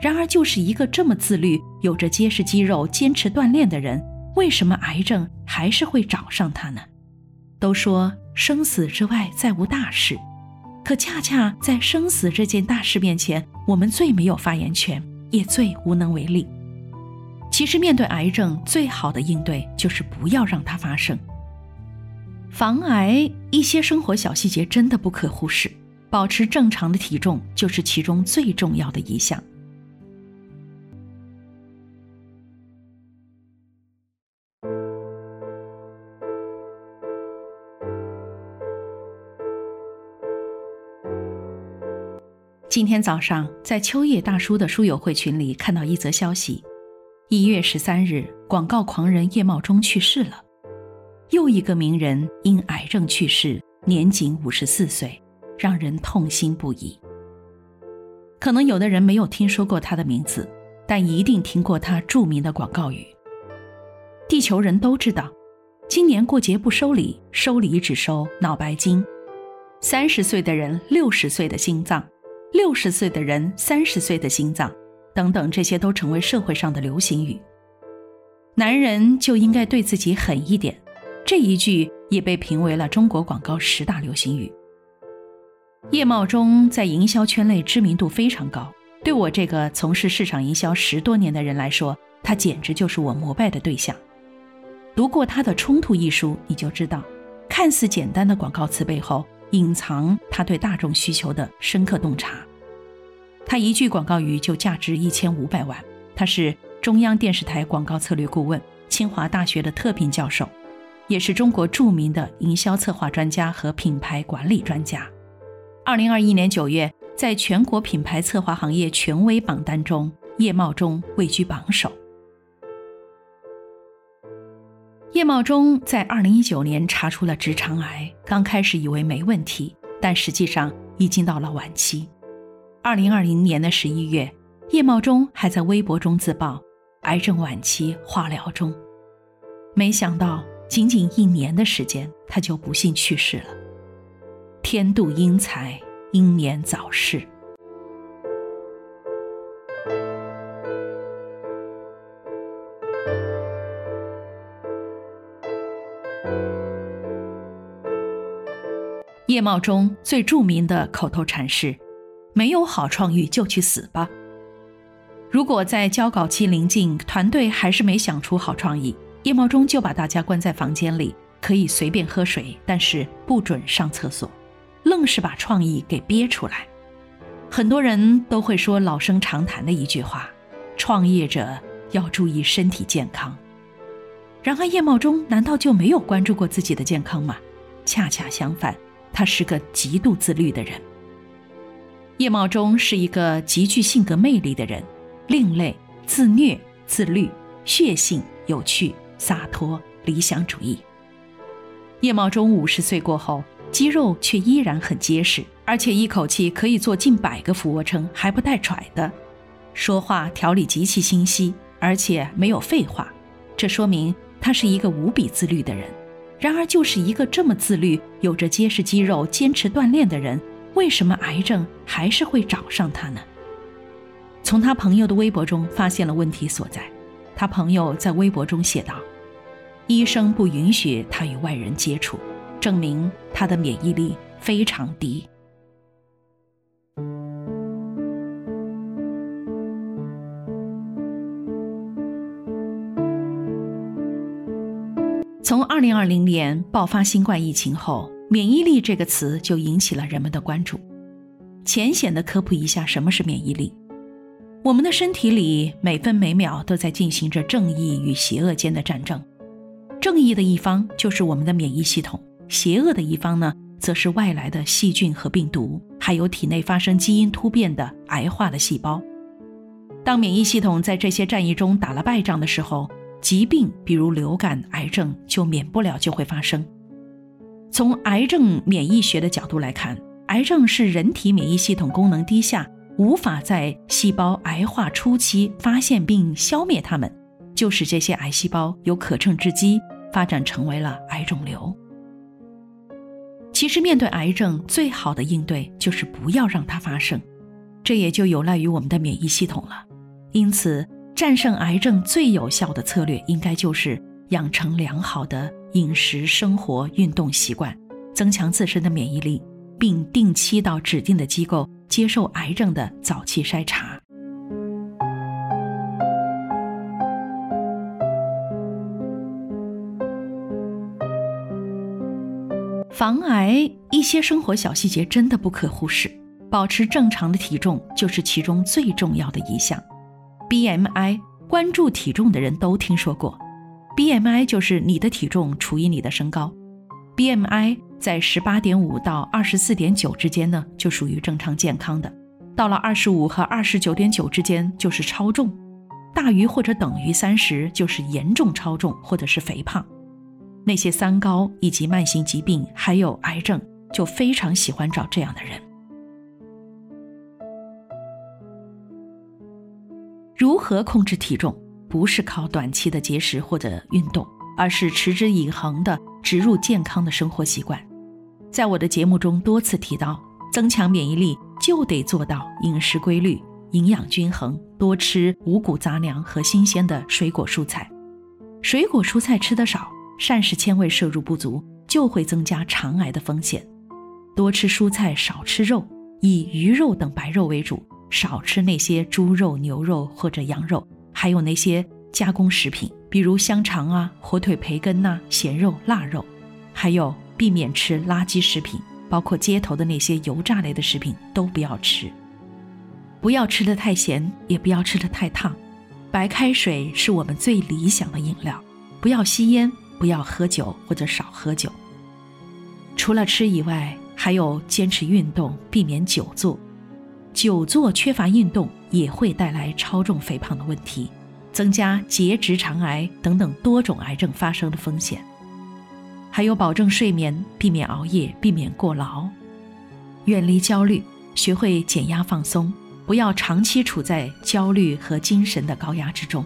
然而，就是一个这么自律、有着结实肌肉、坚持锻炼的人，为什么癌症还是会找上他呢？都说生死之外再无大事，可恰恰在生死这件大事面前，我们最没有发言权，也最无能为力。其实，面对癌症，最好的应对就是不要让它发生。防癌一些生活小细节真的不可忽视，保持正常的体重就是其中最重要的一项。今天早上在秋叶大叔的书友会群里看到一则消息：一月十三日，广告狂人叶茂中去世了。又一个名人因癌症去世，年仅五十四岁，让人痛心不已。可能有的人没有听说过他的名字，但一定听过他著名的广告语：“地球人都知道，今年过节不收礼，收礼只收脑白金。三十岁的人，六十岁的心脏。”六十岁的人，三十岁的心脏，等等，这些都成为社会上的流行语。男人就应该对自己狠一点，这一句也被评为了中国广告十大流行语。叶茂中在营销圈内知名度非常高，对我这个从事市场营销十多年的人来说，他简直就是我膜拜的对象。读过他的《冲突》一书，你就知道，看似简单的广告词背后。隐藏他对大众需求的深刻洞察。他一句广告语就价值一千五百万。他是中央电视台广告策略顾问，清华大学的特聘教授，也是中国著名的营销策划专家和品牌管理专家。二零二一年九月，在全国品牌策划行业权威榜单中，叶茂中位居榜首。叶茂中在二零一九年查出了直肠癌，刚开始以为没问题，但实际上已经到了晚期。二零二零年的十一月，叶茂中还在微博中自曝癌症晚期，化疗中。没想到仅仅一年的时间，他就不幸去世了。天妒英才，英年早逝。叶茂中最著名的口头禅是：“没有好创意就去死吧。”如果在交稿期临近，团队还是没想出好创意，叶茂中就把大家关在房间里，可以随便喝水，但是不准上厕所，愣是把创意给憋出来。很多人都会说老生常谈的一句话：“创业者要注意身体健康。”然而叶茂中难道就没有关注过自己的健康吗？恰恰相反。他是个极度自律的人。叶茂中是一个极具性格魅力的人，另类、自虐、自律、血性、有趣、洒脱、理想主义。叶茂中五十岁过后，肌肉却依然很结实，而且一口气可以做近百个俯卧撑，还不带喘的。说话条理极其清晰，而且没有废话，这说明他是一个无比自律的人。然而，就是一个这么自律、有着结实肌肉、坚持锻炼的人，为什么癌症还是会找上他呢？从他朋友的微博中发现了问题所在。他朋友在微博中写道：“医生不允许他与外人接触，证明他的免疫力非常低。”从二零二零年爆发新冠疫情后，免疫力这个词就引起了人们的关注。浅显的科普一下，什么是免疫力？我们的身体里每分每秒都在进行着正义与邪恶间的战争。正义的一方就是我们的免疫系统，邪恶的一方呢，则是外来的细菌和病毒，还有体内发生基因突变的癌化的细胞。当免疫系统在这些战役中打了败仗的时候，疾病，比如流感、癌症，就免不了就会发生。从癌症免疫学的角度来看，癌症是人体免疫系统功能低下，无法在细胞癌化初期发现并消灭它们，就使这些癌细胞有可乘之机，发展成为了癌肿瘤。其实，面对癌症，最好的应对就是不要让它发生。这也就有赖于我们的免疫系统了。因此，战胜癌症最有效的策略，应该就是养成良好的饮食、生活、运动习惯，增强自身的免疫力，并定期到指定的机构接受癌症的早期筛查。防癌一些生活小细节真的不可忽视，保持正常的体重就是其中最重要的一项。BMI 关注体重的人都听说过，BMI 就是你的体重除以你的身高，BMI 在十八点五到二十四点九之间呢，就属于正常健康的；到了二十五和二十九点九之间就是超重，大于或者等于三十就是严重超重或者是肥胖。那些三高以及慢性疾病，还有癌症，就非常喜欢找这样的人。如何控制体重？不是靠短期的节食或者运动，而是持之以恒的植入健康的生活习惯。在我的节目中多次提到，增强免疫力就得做到饮食规律、营养均衡，多吃五谷杂粮和新鲜的水果蔬菜。水果蔬菜吃得少。膳食纤维摄入不足就会增加肠癌的风险。多吃蔬菜，少吃肉，以鱼肉等白肉为主，少吃那些猪肉、牛肉或者羊肉，还有那些加工食品，比如香肠啊、火腿、培根呐、咸肉、腊肉，还有避免吃垃圾食品，包括街头的那些油炸类的食品都不要吃。不要吃的太咸，也不要吃的太烫。白开水是我们最理想的饮料。不要吸烟。不要喝酒或者少喝酒。除了吃以外，还有坚持运动，避免久坐。久坐缺乏运动也会带来超重肥胖的问题，增加结直肠癌等等多种癌症发生的风险。还有保证睡眠，避免熬夜，避免过劳，远离焦虑，学会减压放松，不要长期处在焦虑和精神的高压之中。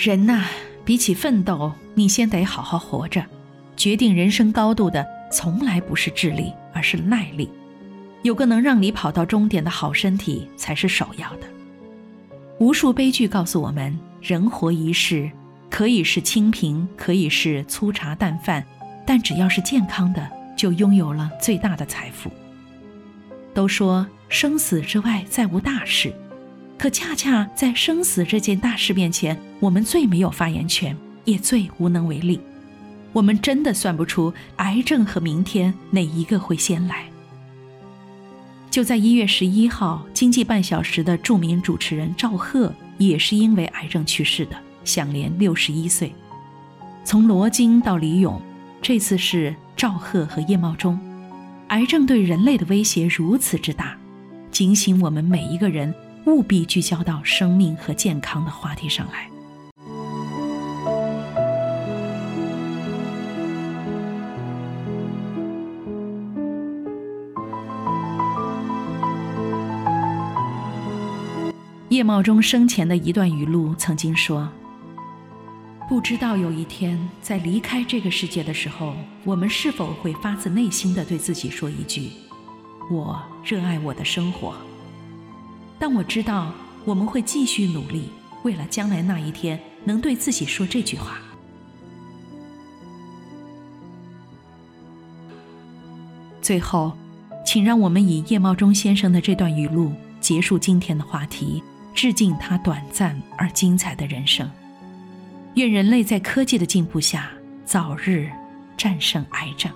人呐，比起奋斗，你先得好好活着。决定人生高度的，从来不是智力，而是耐力。有个能让你跑到终点的好身体，才是首要的。无数悲剧告诉我们，人活一世，可以是清贫，可以是粗茶淡饭，但只要是健康的，就拥有了最大的财富。都说生死之外，再无大事。可恰恰在生死这件大事面前，我们最没有发言权，也最无能为力。我们真的算不出癌症和明天哪一个会先来。就在一月十一号，《经济半小时》的著名主持人赵赫也是因为癌症去世的，享年六十一岁。从罗京到李咏，这次是赵赫和叶茂中。癌症对人类的威胁如此之大，警醒我们每一个人。务必聚焦到生命和健康的话题上来。叶茂中生前的一段语录曾经说：“不知道有一天在离开这个世界的时候，我们是否会发自内心的对自己说一句：‘我热爱我的生活。’”但我知道，我们会继续努力，为了将来那一天能对自己说这句话。最后，请让我们以叶茂中先生的这段语录结束今天的话题，致敬他短暂而精彩的人生。愿人类在科技的进步下，早日战胜癌症。